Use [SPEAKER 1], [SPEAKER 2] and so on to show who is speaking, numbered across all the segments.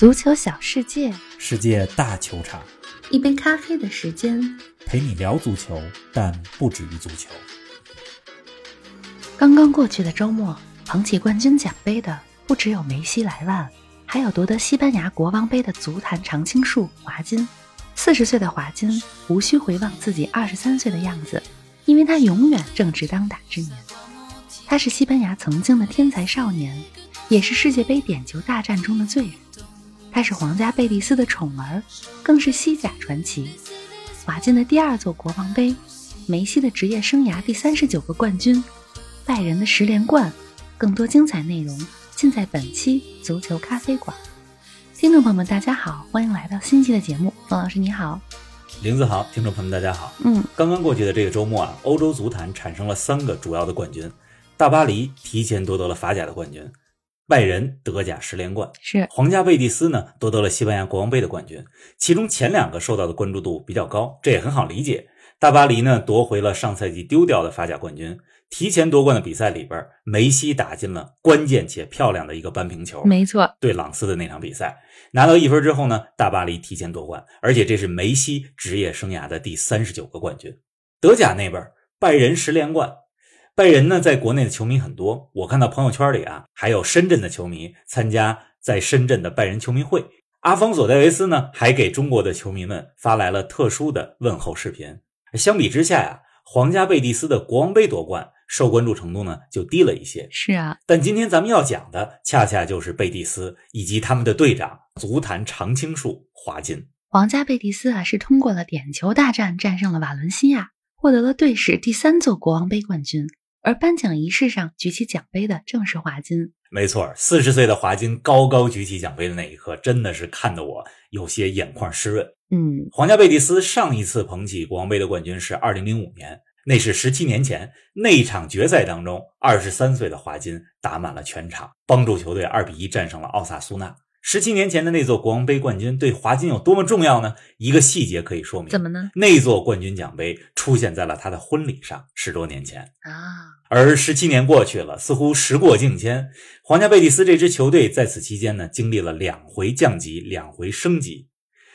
[SPEAKER 1] 足球小世界，
[SPEAKER 2] 世界大球场，
[SPEAKER 1] 一杯咖啡的时间，
[SPEAKER 2] 陪你聊足球，但不止于足球。
[SPEAKER 1] 刚刚过去的周末，捧起冠军奖杯的不只有梅西莱万，还有夺得西班牙国王杯的足坛常青树华金。四十岁的华金无需回望自己二十三岁的样子，因为他永远正值当打之年。他是西班牙曾经的天才少年，也是世界杯点球大战中的罪人。他是皇家贝蒂斯的宠儿，更是西甲传奇。瓦金的第二座国王杯，梅西的职业生涯第三十九个冠军，拜仁的十连冠。更多精彩内容尽在本期足球咖啡馆。听众朋友们，大家好，欢迎来到新期的节目。冯老师你好，
[SPEAKER 2] 林子豪，听众朋友们大家好。
[SPEAKER 1] 嗯，
[SPEAKER 2] 刚刚过去的这个周末啊，欧洲足坛产生了三个主要的冠军，大巴黎提前夺得了法甲的冠军。拜仁德甲十连冠，
[SPEAKER 1] 是
[SPEAKER 2] 皇家贝蒂斯呢夺得了西班牙国王杯的冠军，其中前两个受到的关注度比较高，这也很好理解。大巴黎呢夺回了上赛季丢掉的法甲冠军，提前夺冠的比赛里边，梅西打进了关键且漂亮的一个扳平球，
[SPEAKER 1] 没错，
[SPEAKER 2] 对朗斯的那场比赛拿到一分之后呢，大巴黎提前夺冠，而且这是梅西职业生涯的第三十九个冠军。德甲那边，拜仁十连冠。拜仁呢，在国内的球迷很多，我看到朋友圈里啊，还有深圳的球迷参加在深圳的拜仁球迷会。阿方索·戴维斯呢，还给中国的球迷们发来了特殊的问候视频。相比之下呀，皇家贝蒂斯的国王杯夺冠受关注程度呢就低了一些。
[SPEAKER 1] 是啊，
[SPEAKER 2] 但今天咱们要讲的，恰恰就是贝蒂斯以及他们的队长足坛常青树华金。
[SPEAKER 1] 皇家贝蒂斯啊，是通过了点球大战战胜了瓦伦西亚，获得了队史第三座国王杯冠军。而颁奖仪式上举起奖杯的正是华金，
[SPEAKER 2] 没错，四十岁的华金高高举起奖杯的那一刻，真的是看得我有些眼眶湿润。
[SPEAKER 1] 嗯，
[SPEAKER 2] 皇家贝蒂斯上一次捧起国王杯的冠军是二零零五年，那是十七年前那一场决赛当中，二十三岁的华金打满了全场，帮助球队二比一战胜了奥萨苏纳。十七年前的那座国王杯冠军对华金有多么重要呢？一个细节可以说明，
[SPEAKER 1] 怎么呢？
[SPEAKER 2] 那座冠军奖杯出现在了他的婚礼上，十多年前
[SPEAKER 1] 啊。
[SPEAKER 2] 而十七年过去了，似乎时过境迁。皇家贝蒂斯这支球队在此期间呢，经历了两回降级，两回升级。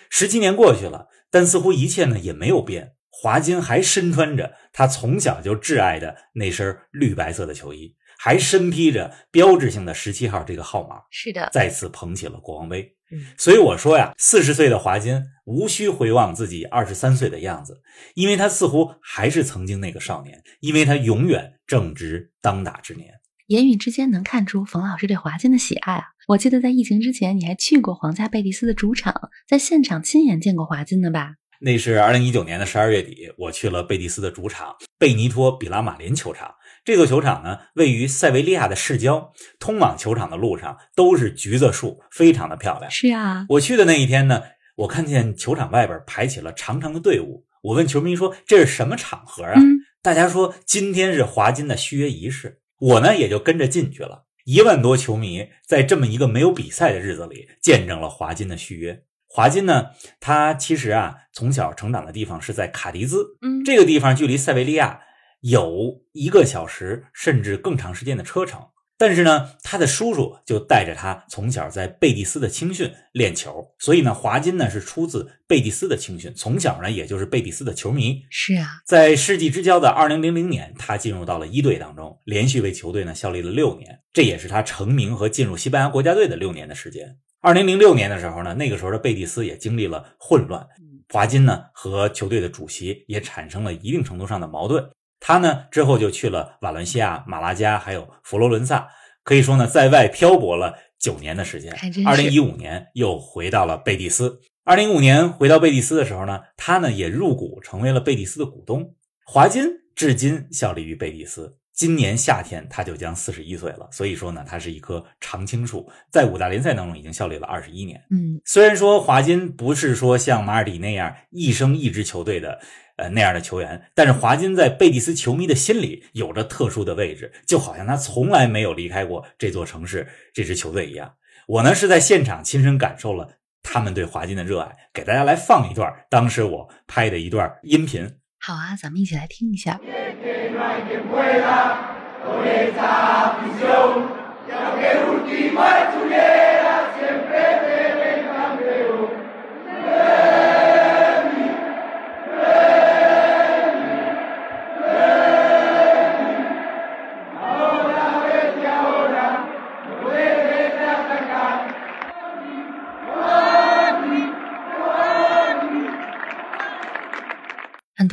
[SPEAKER 2] 十七年过去了，但似乎一切呢也没有变。华金还身穿着他从小就挚爱的那身绿白色的球衣。还身披着标志性的十七号这个号码，
[SPEAKER 1] 是的，
[SPEAKER 2] 再次捧起了国王杯。
[SPEAKER 1] 嗯，
[SPEAKER 2] 所以我说呀，四十岁的华金无需回望自己二十三岁的样子，因为他似乎还是曾经那个少年，因为他永远正值当打之年。
[SPEAKER 1] 言语之间能看出冯老师对华金的喜爱啊！我记得在疫情之前，你还去过皇家贝蒂斯的主场，在现场亲眼见过华金的吧？
[SPEAKER 2] 那是二零一九年的十二月底，我去了贝蒂斯的主场贝尼托·比拉马林球场。这座球场呢，位于塞维利亚的市郊，通往球场的路上都是橘子树，非常的漂亮。
[SPEAKER 1] 是啊，
[SPEAKER 2] 我去的那一天呢，我看见球场外边排起了长长的队伍。我问球迷说：“这是什么场合啊？”大家说：“今天是华金的续约仪式。”我呢也就跟着进去了。一万多球迷在这么一个没有比赛的日子里，见证了华金的续约。华金呢，他其实啊，从小成长的地方是在卡迪兹，
[SPEAKER 1] 嗯，
[SPEAKER 2] 这个地方距离塞维利亚。有一个小时甚至更长时间的车程，但是呢，他的叔叔就带着他从小在贝蒂斯的青训练球，所以呢，华金呢是出自贝蒂斯的青训，从小呢也就是贝蒂斯的球迷。
[SPEAKER 1] 是啊，
[SPEAKER 2] 在世纪之交的二零零零年，他进入到了一队当中，连续为球队呢效力了六年，这也是他成名和进入西班牙国家队的六年的时间。二零零六年的时候呢，那个时候的贝蒂斯也经历了混乱，华金呢和球队的主席也产生了一定程度上的矛盾。他呢之后就去了瓦伦西亚、马拉加，还有佛罗伦萨，可以说呢在外漂泊了九年的时间。二零一五年又回到了贝蒂斯。二零一五年回到贝蒂斯的时候呢，他呢也入股成为了贝蒂斯的股东。华金至今效力于贝蒂斯。今年夏天他就将四十一岁了，所以说呢，他是一棵常青树，在五大联赛当中已经效力了二十一年。
[SPEAKER 1] 嗯，
[SPEAKER 2] 虽然说华金不是说像马尔蒂那样一生一支球队的呃那样的球员，但是华金在贝蒂斯球迷的心里有着特殊的位置，就好像他从来没有离开过这座城市、这支球队一样。我呢是在现场亲身感受了他们对华金的热爱，给大家来放一段当时我拍的一段音频。
[SPEAKER 1] 好啊，咱们一起来听一下。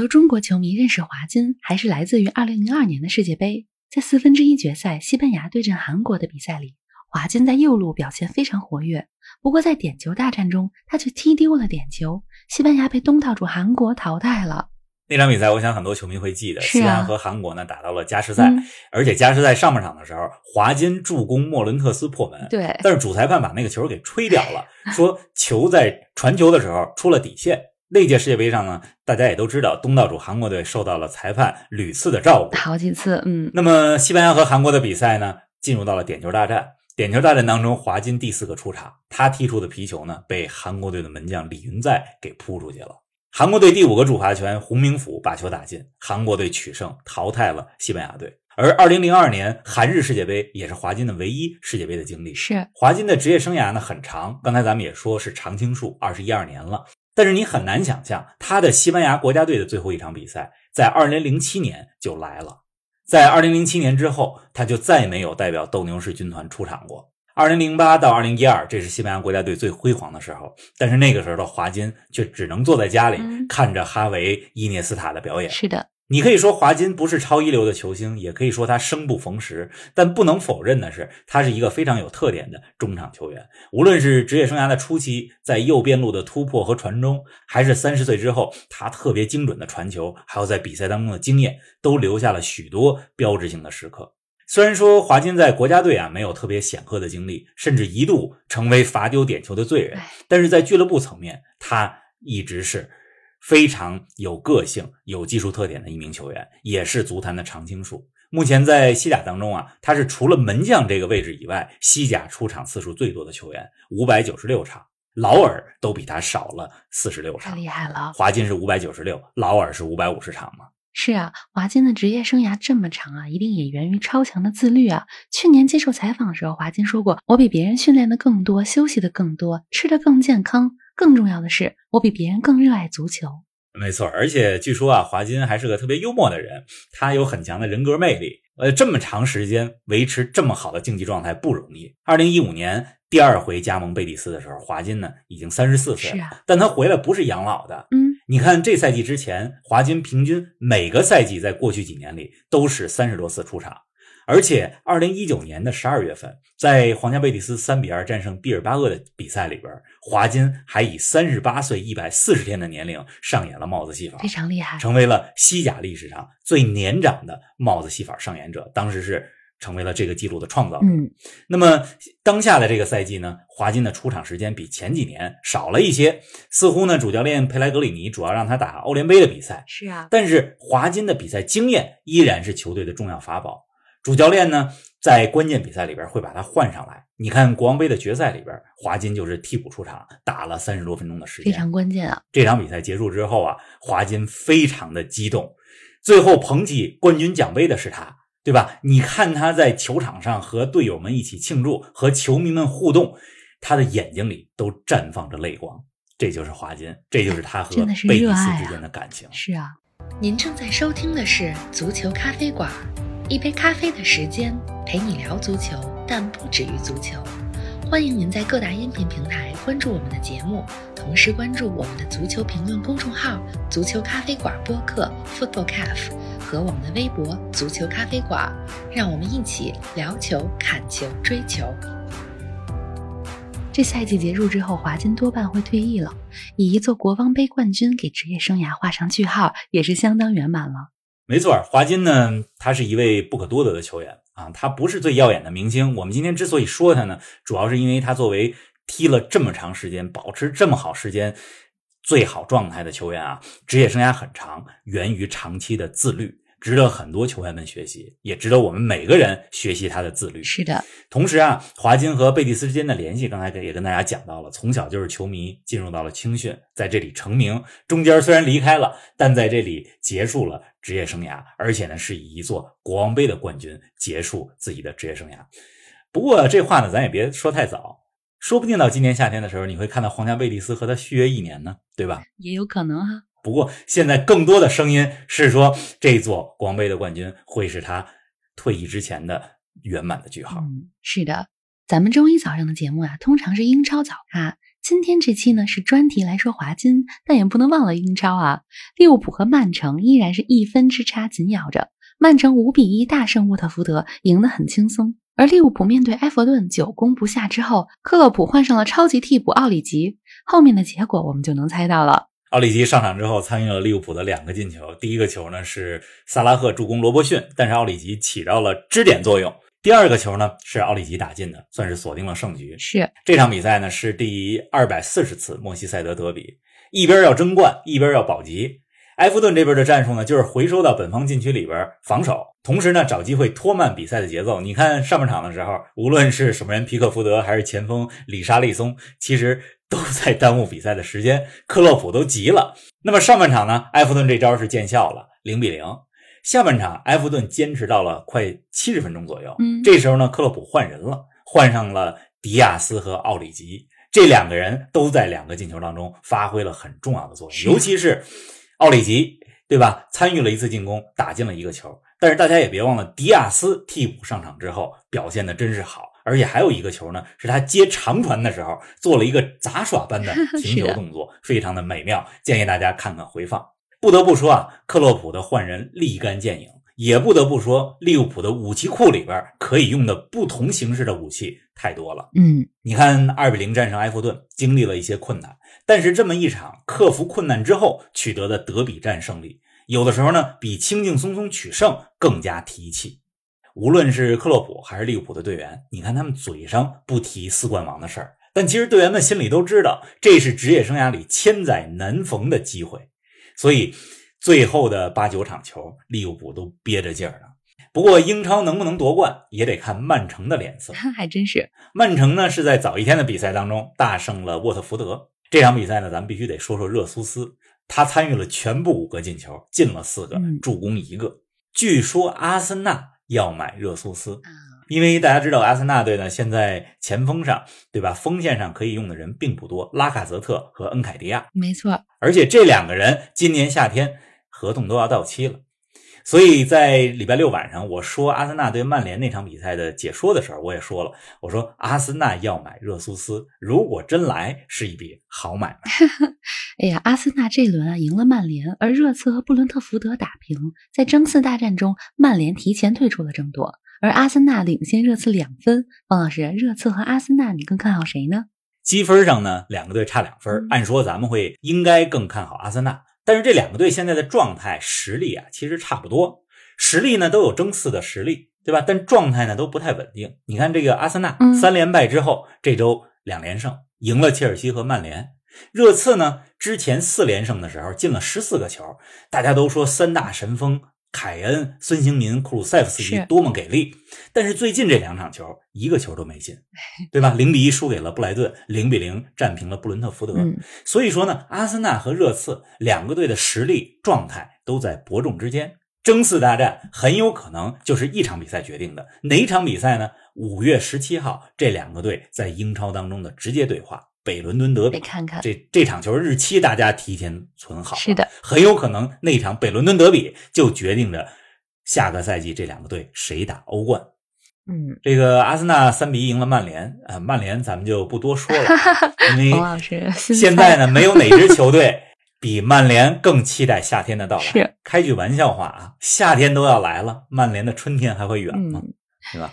[SPEAKER 1] 多中国球迷认识华金，还是来自于2002年的世界杯，在四分之一决赛西班牙对阵韩国的比赛里，华金在右路表现非常活跃。不过在点球大战中，他却踢丢了点球，西班牙被东道主韩国淘汰了。
[SPEAKER 2] 那场比赛，我想很多球迷会记得，
[SPEAKER 1] 是啊
[SPEAKER 2] 西班牙和韩国呢打到了加时赛，
[SPEAKER 1] 嗯
[SPEAKER 2] 而且加时赛上半场的时候，华金助攻莫伦特斯破门，
[SPEAKER 1] 对，
[SPEAKER 2] 但是主裁判把那个球给吹掉了，说球在传球的时候出了底线。那届世界杯上呢，大家也都知道，东道主韩国队受到了裁判屡次的照顾。
[SPEAKER 1] 好几次，嗯，
[SPEAKER 2] 那么西班牙和韩国的比赛呢，进入到了点球大战。点球大战当中，华金第四个出场，他踢出的皮球呢，被韩国队的门将李云在给扑出去了。韩国队第五个主罚权，洪明甫把球打进，韩国队取胜，淘汰了西班牙队。而二零零二年韩日世界杯也是华金的唯一世界杯的经历。
[SPEAKER 1] 是
[SPEAKER 2] 华金的职业生涯呢很长，刚才咱们也说是常青树，二十一二年了。但是你很难想象，他的西班牙国家队的最后一场比赛在2007年就来了。在2007年之后，他就再没有代表斗牛士军团出场过。2008到2012，这是西班牙国家队最辉煌的时候，但是那个时候的华金却只能坐在家里
[SPEAKER 1] 嗯
[SPEAKER 2] 看着哈维、伊涅斯塔的表演。
[SPEAKER 1] 是的，
[SPEAKER 2] 你可以说华金不是超一流的球星，也可以说他生不逢时，但不能否认的是，他是一个非常有特点的中场球员。无论是职业生涯的初期，在右边路的突破和传中，还是三十岁之后他特别精准的传球，还有在比赛当中的经验，都留下了许多标志性的时刻。虽然说华金在国家队啊没有特别显赫的经历，甚至一度成为罚丢点球的罪人，
[SPEAKER 1] 哎，
[SPEAKER 2] 但是在俱乐部层面，他一直是非常有个性、有技术特点的一名球员，也是足坛的常青树。目前在西甲当中啊，他是除了门将这个位置以外，西甲出场次数最多的球员，五百九十六场，劳尔都比他少了四十六场。
[SPEAKER 1] 太厉害了。
[SPEAKER 2] 华金是五百九十六，劳尔是五百五十场吗？
[SPEAKER 1] 是啊，华金的职业生涯这么长啊，一定也源于超强的自律啊。去年接受采访的时候，华金说过：“我比别人训练的更多，休息的更多，吃的更健康，更重要的是，我比别人更热爱足球。
[SPEAKER 2] 没错，而且据说啊，华金还是个特别幽默的人，他有很强的人格魅力。呃，这么长时间维持这么好的竞技状态不容易。二零一五年第二回加盟贝蒂斯的时候，华金呢已经三十四”岁了，
[SPEAKER 1] 是啊，
[SPEAKER 2] 但他回来不是养老的。
[SPEAKER 1] 嗯，
[SPEAKER 2] 你看这赛季之前，华金平均每个赛季在过去几年里都是三十多次出场，而且二零一九年的十二月份，在皇家贝蒂斯三比二战胜毕尔巴鄂的比赛里边，华金还以三十八岁一百四十天的年龄上演了帽子戏法
[SPEAKER 1] 非，常厉害。
[SPEAKER 2] 成为了西甲历史上最年长的帽子戏法上演者，当时是成为了这个记录的创造者。
[SPEAKER 1] 嗯，
[SPEAKER 2] 那么当下的这个赛季呢，华金的出场时间比前几年少了一些，似乎呢主教练佩莱格里尼主要让他打欧联杯的比赛，
[SPEAKER 1] 是啊，
[SPEAKER 2] 但是华金的比赛经验依然是球队的重要法宝。主教练呢在关键比赛里边会把他换上来。你看国王杯的决赛里边，华金就是替补出场，打了三十多分钟的时间。
[SPEAKER 1] 非常关键啊。
[SPEAKER 2] 这场比赛结束之后啊，华金非常的激动，最后捧起冠军奖杯的是他，对吧？你看他在球场上和队友们一起庆祝，和球迷们互动，他的眼睛里都绽放着泪光。这就是华金，这就是他和贝蒂斯之间的感情。
[SPEAKER 1] 是啊，您正在收听的是足球咖啡馆，一杯咖啡的时间陪你聊足球，但不止于足球。欢迎您在各大音频平台关注我们的节目，同时关注我们的足球评论公众号“足球咖啡馆播客 ”（Football Cafe） 和我们的微博“足球咖啡馆”，让我们一起聊球、看球、追球。这赛季结束之后，华金多半会退役了。以一座国王杯冠军给职业生涯画上句号，也是相当圆满了。
[SPEAKER 2] 没错，华金呢，他是一位不可多得的球员啊，他不是最耀眼的明星。我们今天之所以说他呢，主要是因为他作为踢了这么长时间、保持这么好时间、最好状态的球员啊，职业生涯很长，源于长期的自律，值得很多球员们学习，也值得我们每个人学习他的自律。
[SPEAKER 1] 是的，
[SPEAKER 2] 同时啊，华金和贝蒂斯之间的联系，刚才也跟大家讲到了，从小就是球迷，进入到了青训，在这里成名，中间虽然离开了，但在这里结束了职业生涯，而且呢是以一座国王杯的冠军结束自己的职业生涯。不过这话呢，咱也别说太早，说不定到今年夏天的时候，你会看到皇家贝蒂斯和他续约一年呢，对吧？
[SPEAKER 1] 也有可能哈、
[SPEAKER 2] 不过现在更多的声音是说，这座国王杯的冠军会是他退役之前的圆满的句号。
[SPEAKER 1] 嗯，是的，咱们周一早上的节目啊，通常是英超早咖，今天这期呢是专题来说华金，但也不能忘了英超啊。利物浦和曼城依然是一分之差紧咬着，曼城五比一大胜沃特福德，赢得很轻松。而利物浦面对埃弗顿久攻不下之后，克洛普换上了超级替补奥里吉，后面的结果我们就能猜到了。
[SPEAKER 2] 奥里吉上场之后参与了利物浦的两个进球，第一个球呢是萨拉赫助攻罗伯逊，但是奥里吉起到了支点作用。第二个球呢是奥里吉打进的，算是锁定了胜局。
[SPEAKER 1] 是
[SPEAKER 2] 这场比赛呢是第二百四十次莫西塞德德比，一边要争冠，一边要保级。埃弗顿这边的战术呢就是回收到本方禁区里边防守，同时呢找机会拖慢比赛的节奏。你看上半场的时候，无论是守门员皮克福德还是前锋里沙利松，其实。都在耽误比赛的时间，克洛普都急了。那么上半场呢？埃弗顿这招是见效了，零比零。下半场，埃弗顿坚持到了快七十分钟左右。
[SPEAKER 1] 嗯，
[SPEAKER 2] 这时候呢，克洛普换人了，换上了迪亚斯和奥里吉，这两个人都在两个进球当中发挥了很重要的作用，尤其是奥里吉，对吧？参与了一次进攻，打进了一个球。但是大家也别忘了，迪亚斯替补上场之后表现的真是好。而且还有一个球呢，是他接长传的时候做了一个杂耍般的 停球动作，非常的美妙。建议大家看看回放。不得不说啊，克洛普的换人立竿见影，也不得不说利物浦的武器库里边可以用的不同形式的武器太多了。
[SPEAKER 1] 嗯，
[SPEAKER 2] 你看二比零战胜埃弗顿，经历了一些困难，但是这么一场克服困难之后取得的德比战胜利，有的时候呢比轻轻松松取胜更加提气。无论是克洛普还是利物浦的队员，你看他们嘴上不提四冠王的事儿，但其实队员们心里都知道，这是职业生涯里千载难逢的机会。所以最后的八九场球，利物浦都憋着劲儿呢。不过英超能不能夺冠，也得看曼城的脸色。
[SPEAKER 1] 还真是，
[SPEAKER 2] 曼城呢是在早一天的比赛当中大胜了沃特福德。这场比赛呢，咱们必须得说说热苏斯，他参与了全部五个进球，进了四个，助攻一个。据说阿森纳。要买热苏斯，因为大家知道阿森纳队呢，现在前锋上，对吧？锋线上可以用的人并不多，拉卡泽特和恩凯迪亚，
[SPEAKER 1] 没错。
[SPEAKER 2] 而且这两个人今年夏天合同都要到期了。所以在礼拜六晚上，我说阿森纳对曼联那场比赛的解说的时候，我也说了，我说阿森纳要买热苏斯，如果真来，是一笔好买卖。
[SPEAKER 1] 哎呀，阿森纳这轮啊赢了曼联，而热刺和布伦特福德打平，在争四大战中，曼联提前退出了争夺，而阿森纳领先热刺两分。方老师，热刺和阿森纳，你更看好谁呢？
[SPEAKER 2] 积分上呢，两个队差两分，按说咱们会应该更看好阿森纳。但是这两个队现在的状态、实力啊，其实差不多。实力呢都有争四的实力，对吧？但状态呢都不太稳定。你看这个阿森纳三连败之后，这周两连胜，赢了切尔西和曼联。热刺呢之前四连胜的时候进了十四个球，大家都说三大神锋凯恩、孙兴民、库鲁塞夫斯基多么给力。但是最近这两场球一个球都没进，对吧？零比一输给了布莱顿，零比零战平了布伦特福德。所以说呢，阿森纳和热刺两个队的实力状态都在伯仲之间，争四大战很有可能就是一场比赛决定的。哪场比赛呢？五月十七号，这两个队在英超当中的直接对话。北伦敦德比，
[SPEAKER 1] 看看
[SPEAKER 2] 这这场球日期，大家提前存好。
[SPEAKER 1] 是的，
[SPEAKER 2] 很有可能那场北伦敦德比就决定着下个赛季这两个队谁打欧冠。
[SPEAKER 1] 嗯，
[SPEAKER 2] 这个阿森纳三比一赢了曼联啊，曼联咱们就不多说了，因为 现在呢，没有哪支球队比曼联更期待夏天的到来。
[SPEAKER 1] 是，
[SPEAKER 2] 开句玩笑话啊，夏天都要来了，曼联的春天还会远吗？对吧？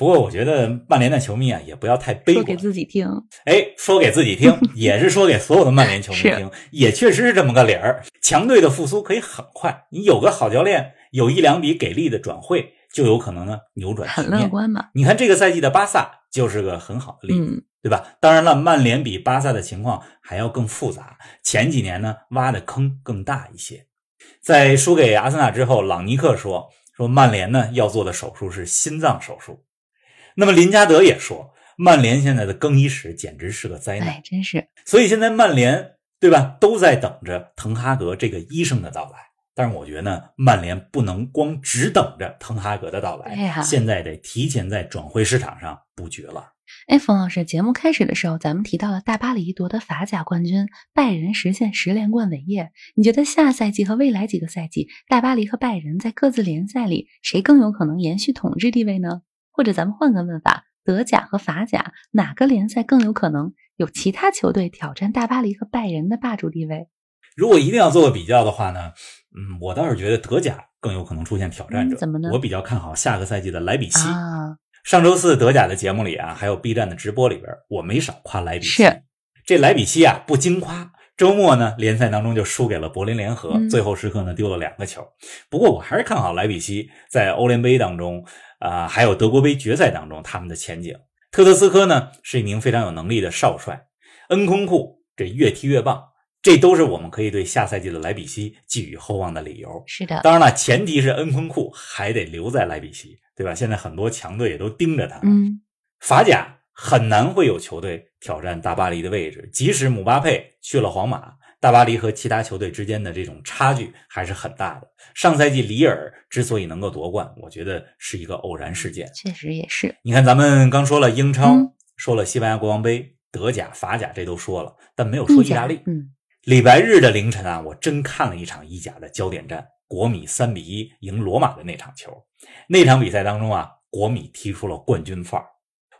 [SPEAKER 2] 不过我觉得曼联的球迷啊，也不要太悲观。
[SPEAKER 1] 说给自己听，
[SPEAKER 2] 哎，说给自己听，也是说给所有的曼联球迷听，也确实是这么个理儿。强队的复苏可以很快，你有个好教练，有一两笔给力的转会，就有可能呢扭转局
[SPEAKER 1] 面。很乐观嘛？
[SPEAKER 2] 你看这个赛季的巴萨就是个很好的例子，对吧？当然了，曼联比巴萨的情况还要更复杂，前几年呢挖的坑更大一些。在输给阿森纳之后，朗尼克说说曼联呢要做的手术是心脏手术。那么林加德也说，曼联现在的更衣室简直是个灾难，
[SPEAKER 1] 哎，真是。
[SPEAKER 2] 所以现在曼联对吧，都在等着滕哈格这个医生的到来。但是我觉得呢，曼联不能光只等着滕哈格的到来，现在得提前在转会市场上布局了。
[SPEAKER 1] 哎，冯老师，节目开始的时候咱们提到了大巴黎夺得法甲冠军，拜仁实现十连冠伟业。你觉得下赛季和未来几个赛季，大巴黎和拜仁在各自联赛里，谁更有可能延续统治地位呢？或者咱们换个问法，德甲和法甲哪个联赛更有可能有其他球队挑战大巴黎和拜仁的霸主地位？
[SPEAKER 2] 如果一定要做个比较的话呢，嗯，我倒是觉得德甲更有可能出现挑战者。
[SPEAKER 1] 嗯怎么呢
[SPEAKER 2] 我比较看好下个赛季的莱比锡。
[SPEAKER 1] 啊，
[SPEAKER 2] 上周四德甲的节目里啊，还有 B 站的直播里边，我没少夸莱比锡。
[SPEAKER 1] 是
[SPEAKER 2] 这莱比锡啊，不经夸，周末呢联赛当中就输给了柏林联合，
[SPEAKER 1] 嗯
[SPEAKER 2] 最后时刻呢丢了两个球。不过我还是看好莱比锡在欧联杯当中啊、还有德国杯决赛当中他们的前景。特特斯科呢是一名非常有能力的少帅，恩昆库这越踢越棒，这都是我们可以对下赛季的莱比锡寄予厚望的理由。
[SPEAKER 1] 是的，
[SPEAKER 2] 当然了，前提是恩昆库还得留在莱比锡，对吧？现在很多强队也都盯着他。
[SPEAKER 1] 嗯，
[SPEAKER 2] 法甲很难会有球队挑战大巴黎的位置，即使姆巴佩去了皇马，大巴黎和其他球队之间的这种差距还是很大的。上赛季里尔之所以能够夺冠，我觉得是一个偶然事件。
[SPEAKER 1] 确实也是。
[SPEAKER 2] 你看，咱们刚说了英超，
[SPEAKER 1] 嗯
[SPEAKER 2] 说了西班牙国王杯、德甲、法甲，这都说了，但没有说意大利。
[SPEAKER 1] 嗯，
[SPEAKER 2] 礼拜日的凌晨啊，我真看了一场意甲的焦点战，国米三比一赢罗马的那场球。那场比赛当中啊，国米踢出了冠军范儿。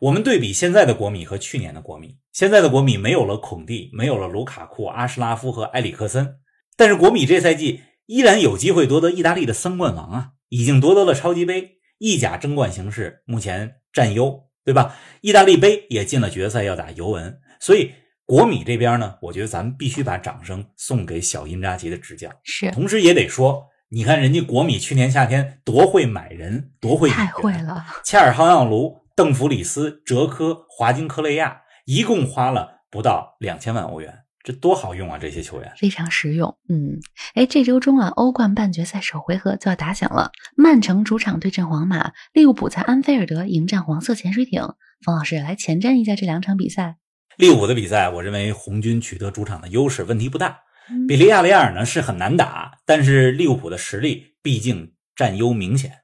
[SPEAKER 2] 我们对比现在的国米和去年的国米，现在的国米没有了孔蒂，没有了卢卡库、阿什拉夫和埃里克森，但是国米这赛季依然有机会夺得意大利的三冠王啊，已经夺得了超级杯，意甲争冠形势目前占优，对吧？意大利杯也进了决赛，要打尤文，所以国米这边呢，我觉得咱们必须把掌声送给小因扎吉的执教，
[SPEAKER 1] 是
[SPEAKER 2] 同时也得说，你看人家国米去年夏天多会买人，多会引
[SPEAKER 1] 太会了。
[SPEAKER 2] 恰尔汗奥卢、邓弗里斯、哲科、华金科雷亚，一共花了不到两千万欧元，这多好用啊！这些球员。
[SPEAKER 1] 非常实用，嗯，哎，这周中啊，欧冠半决赛首回合就要打响了。曼城主场对阵皇马，利物浦在安菲尔德迎战黄色潜水艇。冯老师来前瞻一下这两场比赛。
[SPEAKER 2] 利物浦的比赛，我认为红军取得主场的优势问题不大。
[SPEAKER 1] 嗯
[SPEAKER 2] 比利亚雷亚尔呢是很难打，但是利物浦的实力毕竟占优明显，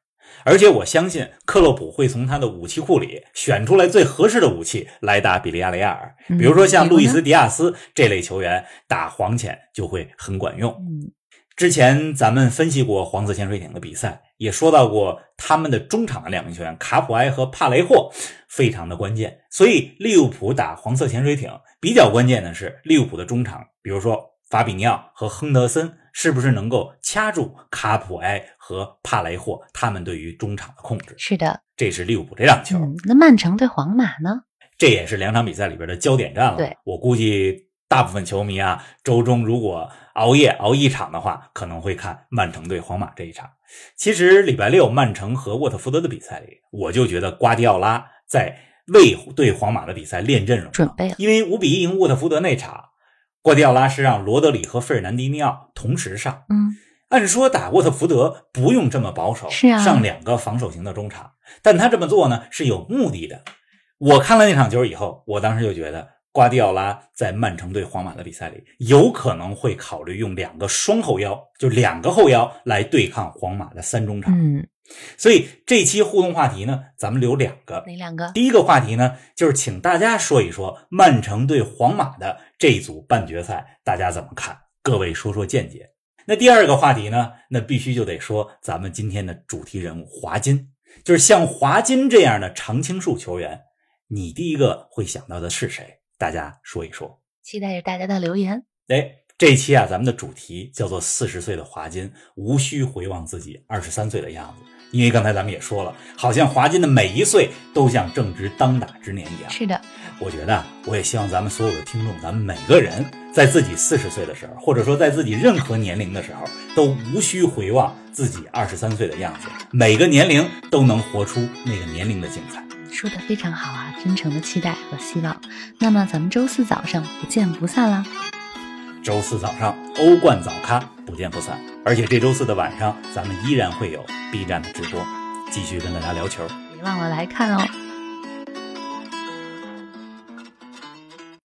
[SPEAKER 2] 而且我相信克洛普会从他的武器库里选出来最合适的武器来打比利亚雷亚尔，
[SPEAKER 1] 嗯
[SPEAKER 2] 比如说像路易斯·迪亚斯这类球员打黄潜就会很管用。
[SPEAKER 1] 嗯，
[SPEAKER 2] 之前咱们分析过黄色潜水艇的比赛，也说到过他们的中场的两名球员卡普埃和帕雷霍非常的关键，所以利物浦打黄色潜水艇比较关键的是利物浦的中场，比如说法比尼奥和亨德森是不是能够掐住卡普埃和帕雷霍他们对于中场的控制，
[SPEAKER 1] 是的，
[SPEAKER 2] 这是利物浦这场球。
[SPEAKER 1] 嗯，那曼城对皇马呢？
[SPEAKER 2] 这也是两场比赛里边的焦点战了。
[SPEAKER 1] 对，
[SPEAKER 2] 我估计大部分球迷啊，周中如果熬夜熬一场的话，可能会看曼城对皇马这一场。其实礼拜六曼城和沃特福德的比赛里，我就觉得瓜迪奥拉在为对皇马的比赛练阵容，
[SPEAKER 1] 准备了
[SPEAKER 2] 因为五比一赢沃特福德那场，瓜迪奥拉是让罗德里和费尔南迪尼奥同时上。
[SPEAKER 1] 嗯，
[SPEAKER 2] 按说打沃特福德不用这么保守，
[SPEAKER 1] 是啊
[SPEAKER 2] 上两个防守型的中场，但他这么做呢是有目的的。我看了那场球以后，我当时就觉得瓜迪奥拉在曼城对皇马的比赛里，有可能会考虑用两个双后腰，就两个后腰来对抗皇马的三中场。
[SPEAKER 1] 嗯，
[SPEAKER 2] 所以这期互动话题呢，咱们留两个。
[SPEAKER 1] 哪两个？
[SPEAKER 2] 第一个话题呢，就是请大家说一说曼城对皇马的这组半决赛，大家怎么看？各位说说见解。那第二个话题呢，那必须就得说咱们今天的主题人物华金，就是像华金这样的常青树球员，你第一个会想到的是谁？大家说一说。
[SPEAKER 1] 期待着大家的留言。
[SPEAKER 2] 哎，这一期啊，咱们的主题叫做“四十岁的华金无需回望自己二十三岁的样子”，因为刚才咱们也说了，好像华金的每一岁都像正值当打之年一样。
[SPEAKER 1] 是的，
[SPEAKER 2] 我觉得啊，我也希望咱们所有的听众，咱们每个人在自己四十岁的时候，或者说在自己任何年龄的时候，都无需回望自己二十三岁的样子，每个年龄都能活出那个年龄的精彩。
[SPEAKER 1] 说的非常好啊，真诚的期待和希望。那么咱们周四早上不见不散啦。
[SPEAKER 2] 周四早上欧冠早咖不见不散，而且这周四的晚上，咱们依然会有 B 站的直播，继续跟大家聊球。
[SPEAKER 1] 别忘了来看哦。